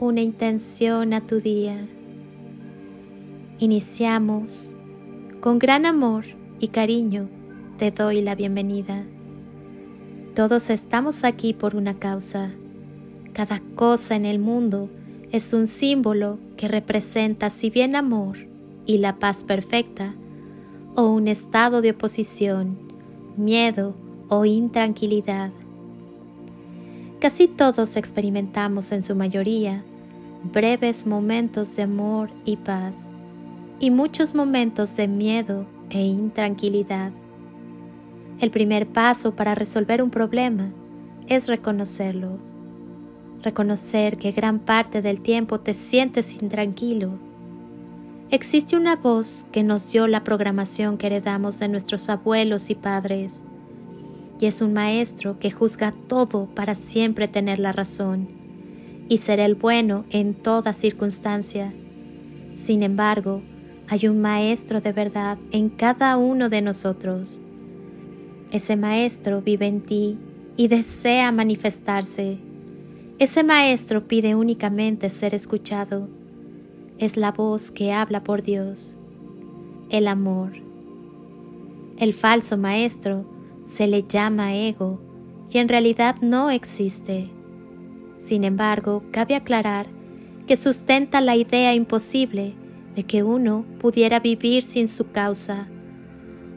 una intención a tu día. Iniciamos. Con gran amor y cariño te doy la bienvenida. Todos estamos aquí por una causa. Cada cosa en el mundo es un símbolo que representa si bien amor y la paz perfecta, o un estado de oposición, miedo o intranquilidad. Casi todos experimentamos en su mayoría breves momentos de amor y paz y muchos momentos de miedo e intranquilidad. El primer paso para resolver un problema es reconocerlo. Reconocer que gran parte del tiempo te sientes intranquilo. Existe una voz que nos dio la programación que heredamos de nuestros abuelos y padres y es un maestro que juzga todo para siempre tener la razón y ser el bueno en toda circunstancia. Sin embargo, hay un maestro de verdad en cada uno de nosotros. Ese maestro vive en ti y desea manifestarse. Ese maestro pide únicamente ser escuchado. Es la voz que habla por Dios, el amor. El falso maestro se le llama ego y en realidad no existe. Sin embargo, cabe aclarar que sustenta la idea imposible de que uno pudiera vivir sin su causa,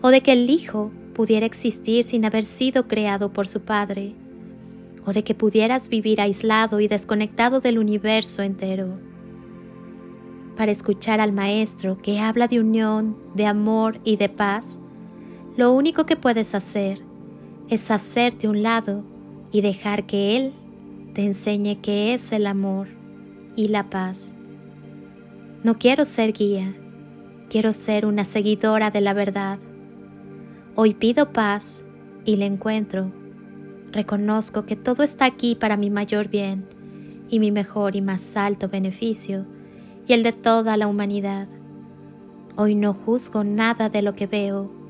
o de que el Hijo pudiera existir sin haber sido creado por su Padre, o de que pudieras vivir aislado y desconectado del universo entero. Para escuchar al Maestro que habla de unión, de amor y de paz, lo único que puedes hacer es hacerte un lado y dejar que Él te enseñe qué es el amor y la paz. No quiero ser guía, quiero ser una seguidora de la verdad. Hoy pido paz y la encuentro. Reconozco que todo está aquí para mi mayor bien y mi mejor y más alto beneficio y el de toda la humanidad. Hoy no juzgo nada de lo que veo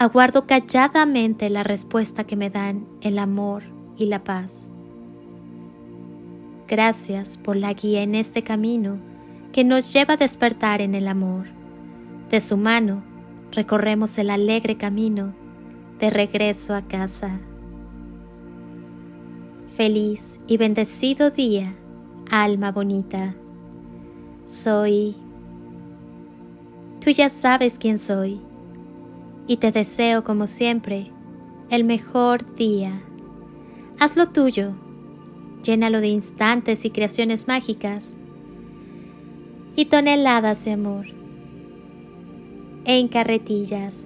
aguardo calladamente la respuesta que me dan el amor y la paz. Gracias por la guía en este camino que nos lleva a despertar en el amor. De su mano recorremos el alegre camino de regreso a casa. Feliz y bendecido día, alma bonita. Soy... Tú ya sabes quién soy y te deseo como siempre el mejor día. Hazlo tuyo, llénalo de instantes y creaciones mágicas y toneladas de amor en carretillas.